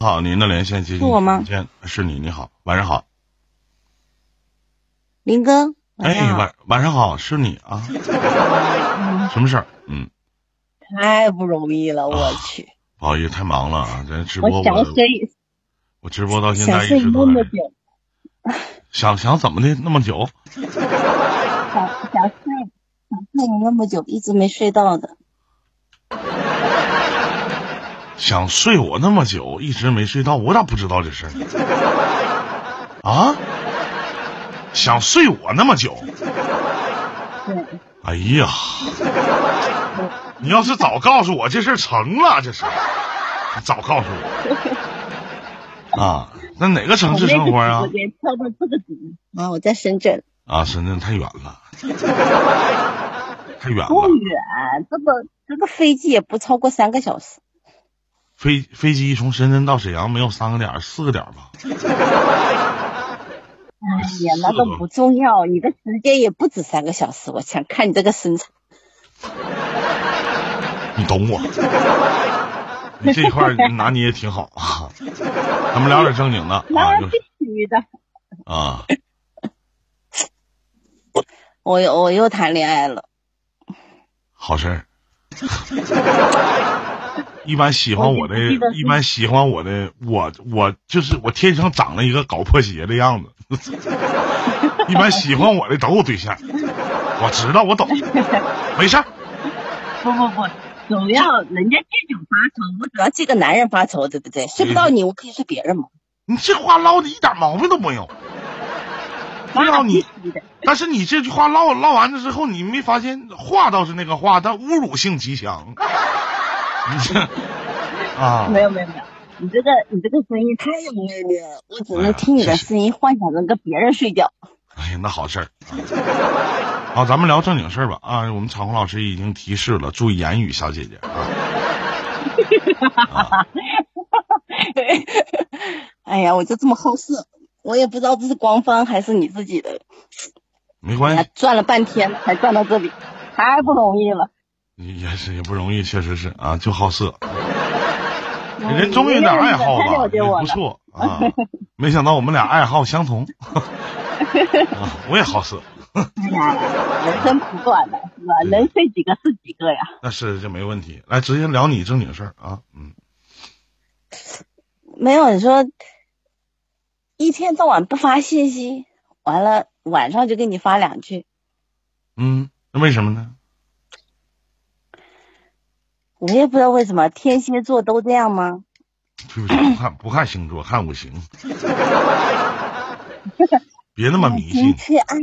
好，您的连线接进是我吗接是你，你好，晚上好。林哥，晚哎，晚晚上好，是你啊？什么事儿？嗯，太不容易了，我啊去，不好意思，太忙了啊，咱直播我想睡，我直播到现在一睡那么直都在久，想想怎么的那么久？想想睡，想睡你那么久，一直没睡到的。想睡我那么久，一直没睡到，我咋不知道这事儿？啊？想睡我那么久？对，哎呀，你要是早告诉我这事儿成了，这是早告诉我啊。那哪个城市生活啊我？跳到这个底啊，我在深圳，啊，深圳太远了，太远了不了。远，这个这个飞机也不超过三个小时。飞飞机从深圳到沈阳没有三个点儿，四个点儿吧？哎呀，那都不重要，你的时间也不止三个小时。我想看你这个身材，你懂我。你这一块儿拿捏也挺好啊。咱们聊点正经的啊，必须的。啊，我又我又谈恋爱了，好事儿。一般喜欢我的一般喜欢我的，我我就是我天生长了一个搞破鞋的样子。一般喜欢我的都有对象，我知道，我懂，没事儿。不不不，主要人家这种发愁，我主要这个男人发愁，对不对？睡不到你，我可以睡别人嘛。你这话唠的一点毛病都没有。对啊，那你但是你这句话唠唠完了之后，你没发现话倒是那个话，但侮辱性极强。你 这啊，没有没有没有，你这个你这个声音太有魅力了，我只能听你的声音，幻想着跟别人睡觉。哎呀，那好事儿。好，咱们聊正经事儿吧。啊，我们彩虹老师已经提示了，注意言语，小姐姐啊。啊 哎呀，我就这么好色，我也不知道这是官方还是你自己的。没关系，，转了半天才转到这里，太不容易了。也是也不容易，确实是啊，就好色。人终于有点爱好太吧，也了解我了。不错啊。没想到我们俩爱好相同。啊，我也好色，人生苦短的是吧？能睡几个是几个呀？那是就没问题。来，直接聊你正经事儿啊。嗯，没有，你说一天到晚不发信息，完了晚上就给你发两句，嗯，那为什么呢？我也不知道为什么天蝎座都这样吗？对不起，不看不看星座，看五行。别那么迷信。金缺爱呀，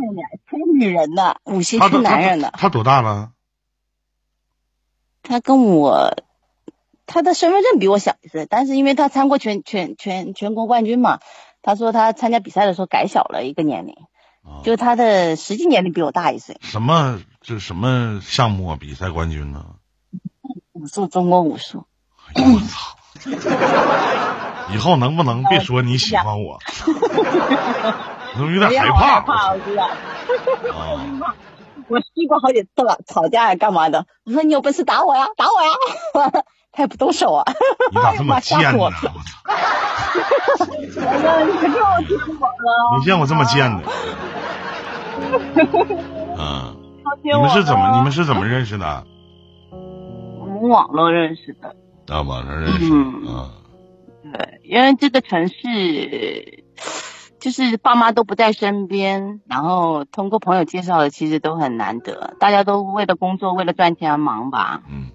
缺女人的，五行缺他多男人的。他他多大了？他跟我，他的身份证比我小一岁，但是因为他参过全全全全国冠军嘛，他说他参加比赛的时候改小了一个年龄，啊就是他的实际年龄比我大一岁。什么这什么项目啊？比赛冠军呢？武术，中国武术。以后能不能别说你喜欢我？我有点害怕。我知道。啊，我试过好几次了，吵架呀干嘛的？我说你有本事打我呀，打我呀！他也不动手啊。你咋这么贱呢？你见过这么贱的。嗯，你你们是怎么你们是怎么认识的？我们网络认识的。啊，网上认识。嗯啊，对，因为这个城市就是爸妈都不在身边，然后通过朋友介绍的，其实都很难得。大家都为了工作，为了赚钱而忙吧。嗯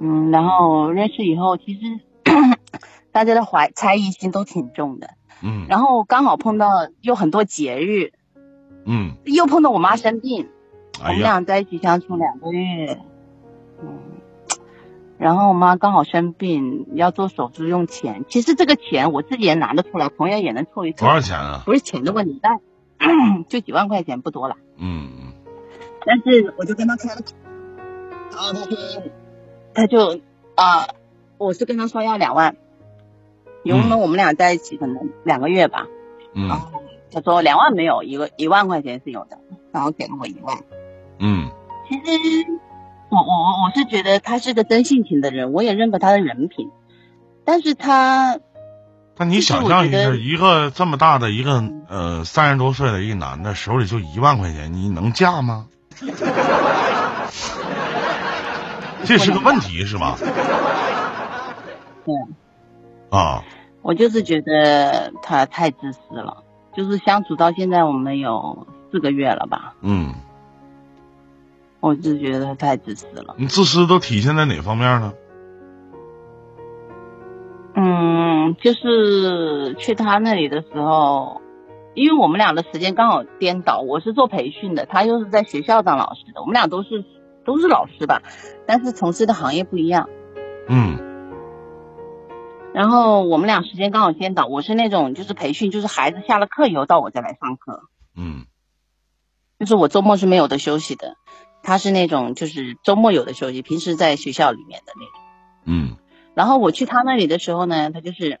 嗯，然后认识以后，其实 大家的怀猜疑心都挺重的。嗯然后刚好碰到有很多节日，嗯，又碰到我妈生病，我们俩在一起相处两个月，嗯，然后我妈刚好生病，要做手术用钱。其实这个钱我自己也拿得出来，朋友也能凑一凑多，少钱啊？不是钱的问题，但 就几万块钱不多了。嗯嗯但是我就跟他开了口，然后他说，他就啊、我是跟他说要两万，因为我们俩在一起可能两个月吧，然嗯后他说两万没有，一个一万块钱是有的，然后给了我一万。嗯其实我我我我是觉得他是个真性情的人，我也认可他的人品，但是他，那你想象一下，一个这么大的一个呃三十多岁的一个男的，手里就一万块钱，你能嫁吗？这是个问题，是吧？对。啊。我就是觉得他太自私了，就是相处到现在，我们有四个月了吧？嗯。我就觉得他太自私了。你自私都体现在哪方面呢？嗯，就是去他那里的时候，因为我们俩的时间刚好颠倒，我是做培训的，他又是在学校当老师的，我们俩都是都是老师吧，但是从事的行业不一样。嗯。然后我们俩时间刚好颠倒，我是那种就是培训，就是孩子下了课以后到我再来上课。嗯。就是我周末是没有的休息的，他是那种就是周末有的休息，平时在学校里面的那种。嗯。然后我去他那里的时候呢，他就是，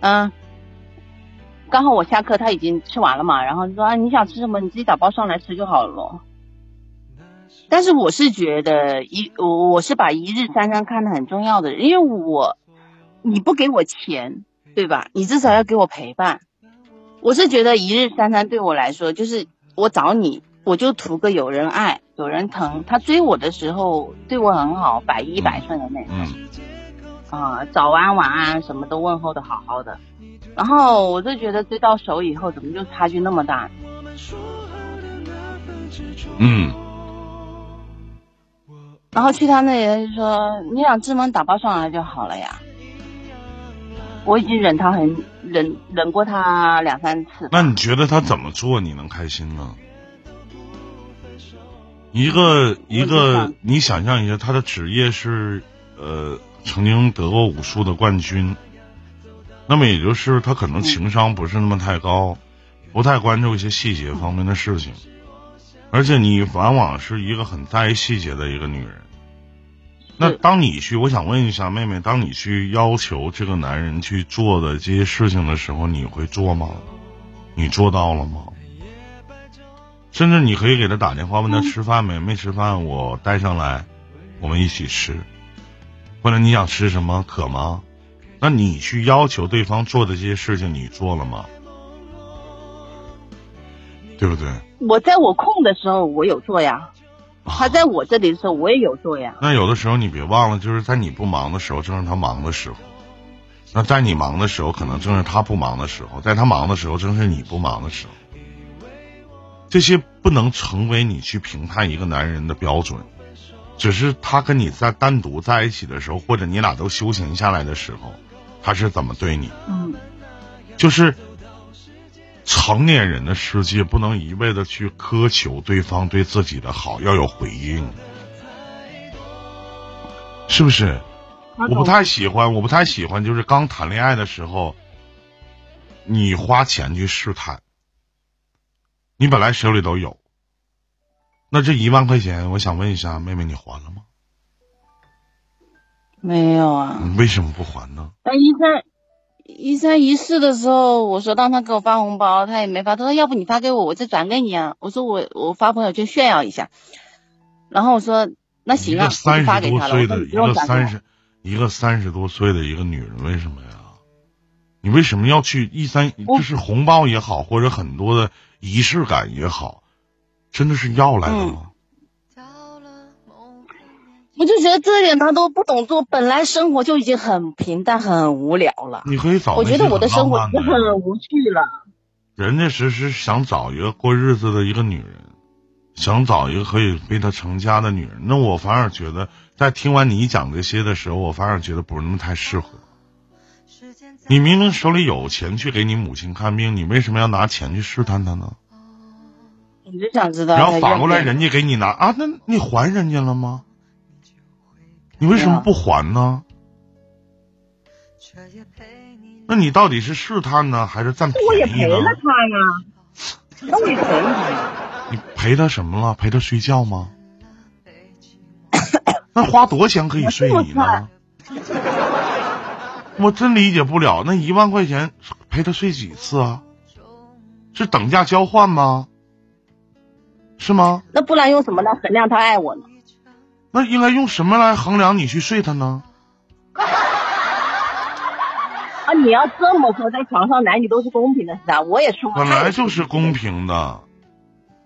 嗯，刚好我下课他已经吃完了嘛，然后就说啊你想吃什么你自己打包上来吃就好了。但是我是觉得一我我是把一日三餐看得很重要的，因为我你不给我钱对吧？你至少要给我陪伴。我是觉得一日三餐对我来说就是我找你我就图个有人爱有人疼。他追我的时候对我很好，百依百顺的那种。啊，早安晚安什么都问候的好好的，然后我就觉得追到手以后怎么就差距那么大？嗯。然后去他那里就说你想出门打包上来就好了呀。我已经忍他很忍忍过他两三次。那你觉得他怎么做你能开心呢？一个一个，你想象一下，他的职业是呃。曾经得过武术的冠军，那么也就是他可能情商不是那么太高，不太关注一些细节方面的事情，而且你往往是一个很在意细节的一个女人。那当你去，我想问一下妹妹，当你去要求这个男人去做的这些事情的时候，你会做吗？你做到了吗？甚至你可以给他打电话问他吃饭没？没吃饭，我带上来，我们一起吃。或者你想吃什么渴吗？那你去要求对方做的这些事情，你做了吗？对不对？我在我空的时候，我有做呀。他在我这里的时候，我也有做呀。那有的时候你别忘了，就是在你不忙的时候，正是他忙的时候；那在你忙的时候，可能正是他不忙的时候；在他忙的时候，正是你不忙的时候。这些不能成为你去评判一个男人的标准。只是他跟你在单独在一起的时候，或者你俩都休闲下来的时候，他是怎么对你？嗯，就是成年人的世界不能一味的去苛求对方对自己的好，要有回应，是不是？我不太喜欢，我不太喜欢，就是刚谈恋爱的时候，你花钱去试探，你本来手里都有。那这一万块钱，我想问一下妹妹，你还了吗？没有啊。你为什么不还呢？那一三一三一四的时候，我说让他给我发红包，他也没发。他说要不你发给我，我再转给你啊。我说我我发朋友圈炫耀一下。然后我说那行啊，三十多岁的一个三十一个三十多岁的一个女人，为什么呀？你为什么要去一三？就是红包也好，或者很多的仪式感也好。真的是要来的吗？我就觉得这点他都不懂做，本来生活就已经很平淡、很无聊了。你可以找我觉得我的生活已经很无趣了。人家只是想找一个过日子的一个女人，想找一个可以为他成家的女人。那我反而觉得，在听完你讲这些的时候，我反而觉得不是那么太适合。你明明手里有钱去给你母亲看病，你为什么要拿钱去试探她呢？你就想知道，然后反过来人家给你拿啊，那你还人家了吗？你为什么不还呢？那你到底是试探呢，还是占便宜呢？我也赔了他呀，那我也赔他。你陪他什么了？陪他睡觉吗？那花多少钱可以睡你呢？我真理解不了，那一万块钱陪他睡几次啊？是等价交换吗？是吗？那不然用什么来衡量他爱我呢？那应该用什么来衡量你去睡他呢？啊，你要这么说，在床上男女都是公平的，是吧？我也说，本来就是公平的，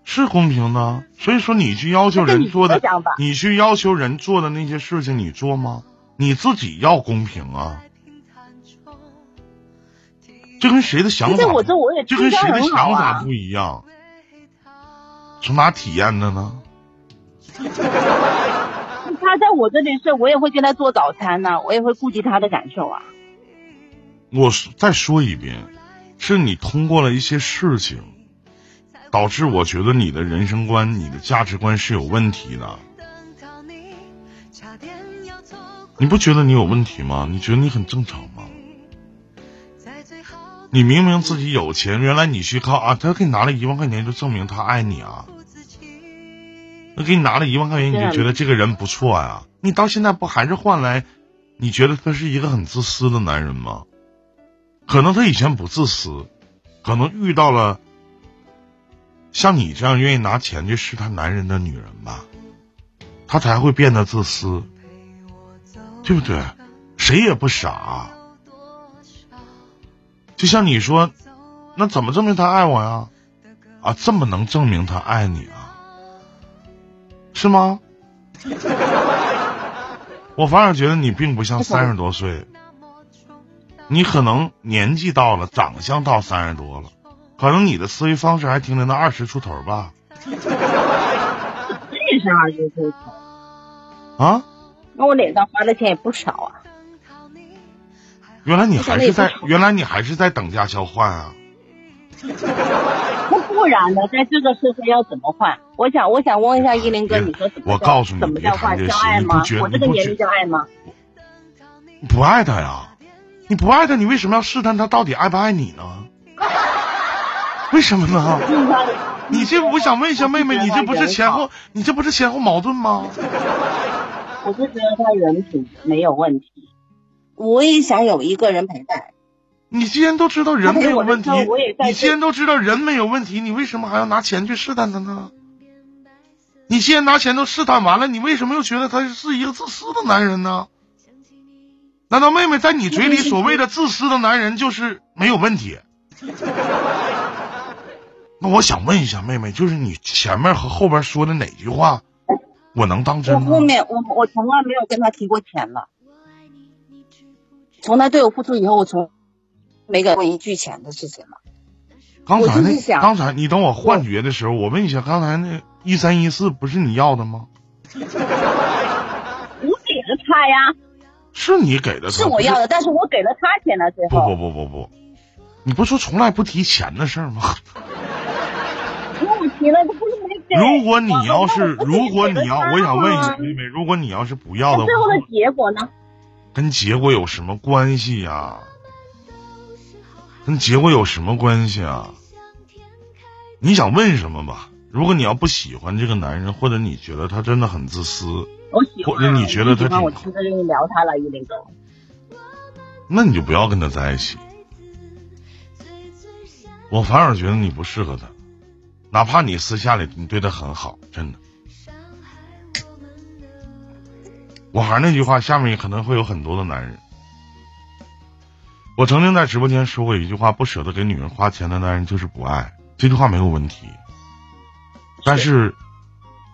是公平的。所以说，你去要求人做的，你去要求人做的那些事情，你做吗？你自己要公平啊！这跟谁的想法，这我也这跟谁的想法不一样。从哪体验的呢？他在我这里睡，我也会给他做早餐呢，我也会顾及他的感受啊。我再说一遍，是你通过了一些事情，导致我觉得你的人生观、你的价值观是有问题的。你不觉得你有问题吗？你觉得你很正常吗？你明明自己有钱，原来你去靠啊，他给你拿了一万块钱就证明他爱你啊？那给你拿了一万块钱，你就觉得这个人不错呀？你到现在不还是换来？你觉得他是一个很自私的男人吗？可能他以前不自私，可能遇到了像你这样愿意拿钱去试探男人的女人吧，他才会变得自私，对不对？谁也不傻。就像你说，那怎么证明他爱我呀？啊，这么能证明他爱你啊？是吗？我反而觉得你并不像三十多岁。你可能年纪到了，长相到三十多了，可能你的思维方式还停留在二十出头吧。这是二十出头啊？那我脸上花的钱也不少啊。原来你还是在，原来你还是在等价交换啊。那不然呢？在这个社会要怎么换？我想，我想问一下依林哥，你说怎么？我告诉你，怎么叫换？叫爱吗？我这个年龄叫爱吗？不爱他呀。你不爱他，你为什么要试探他到底爱不爱你呢？为什么呢？你这我想问一下妹妹，你这不是前后，你这不是前后矛盾吗？我就觉得他人品没有问题，我也想有一个人陪伴。你既然都知道人没有问题，你既然都知道人没有问题，你为什么还要拿钱去试探他呢？你既然拿钱都试探完了，你为什么又觉得他是一个自私的男人呢？难道妹妹在你嘴里所谓的自私的男人就是没有问题？那我想问一下妹妹，就是你前面和后边说的哪句话，我能当真？我后面我我从来没有跟他提过钱了，从他对我付出以后，我从没给过一句钱的事情了。刚才那刚才你等我幻觉的时候，我问一下，刚才那一三一四不是你要的吗？我给了他呀。是你给的，是我要的，但是我给了他钱了，最后。不不不不不，你不说从来不提钱的事吗？我提了，不是没给。如果你要是，如果你要，我想问一下妹妹，如果你要是不要的话，最后的结果呢？跟结果有什么关系呀？跟结果有什么关系啊？你想问什么吧？如果你要不喜欢这个男人，或者你觉得他真的很自私。我喜欢，你觉得他挺？我听着跟你聊他了，一林哥。那你就不要跟他在一起。我反而觉得你不适合他，哪怕你私下里你对他很好，真的。我还是那句话，下面可能会有很多的男人。我曾经在直播间说过一句话：不舍得给女人花钱的男人就是不爱。这句话没有问题，但是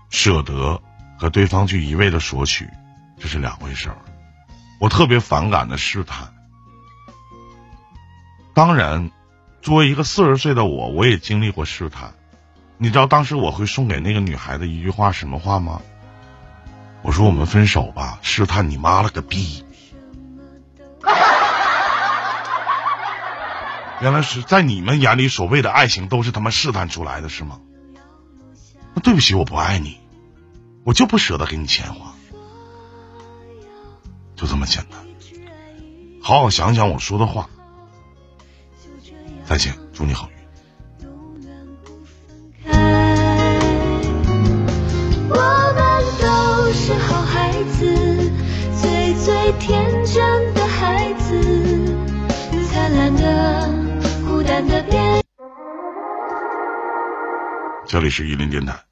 舍得。和对方去一味的索取，这是两回事儿。我特别反感的试探。当然，作为一个四十岁的我，我也经历过试探。你知道当时我会送给那个女孩子一句话什么话吗？我说我们分手吧，试探你妈了个逼！原来是在你们眼里所谓的爱情都是他妈试探出来的，是吗？那对不起，我不爱你。我就不舍得给你钱花，就这么简单。好好想想我说的话。再见，祝你好这里是玉林电台。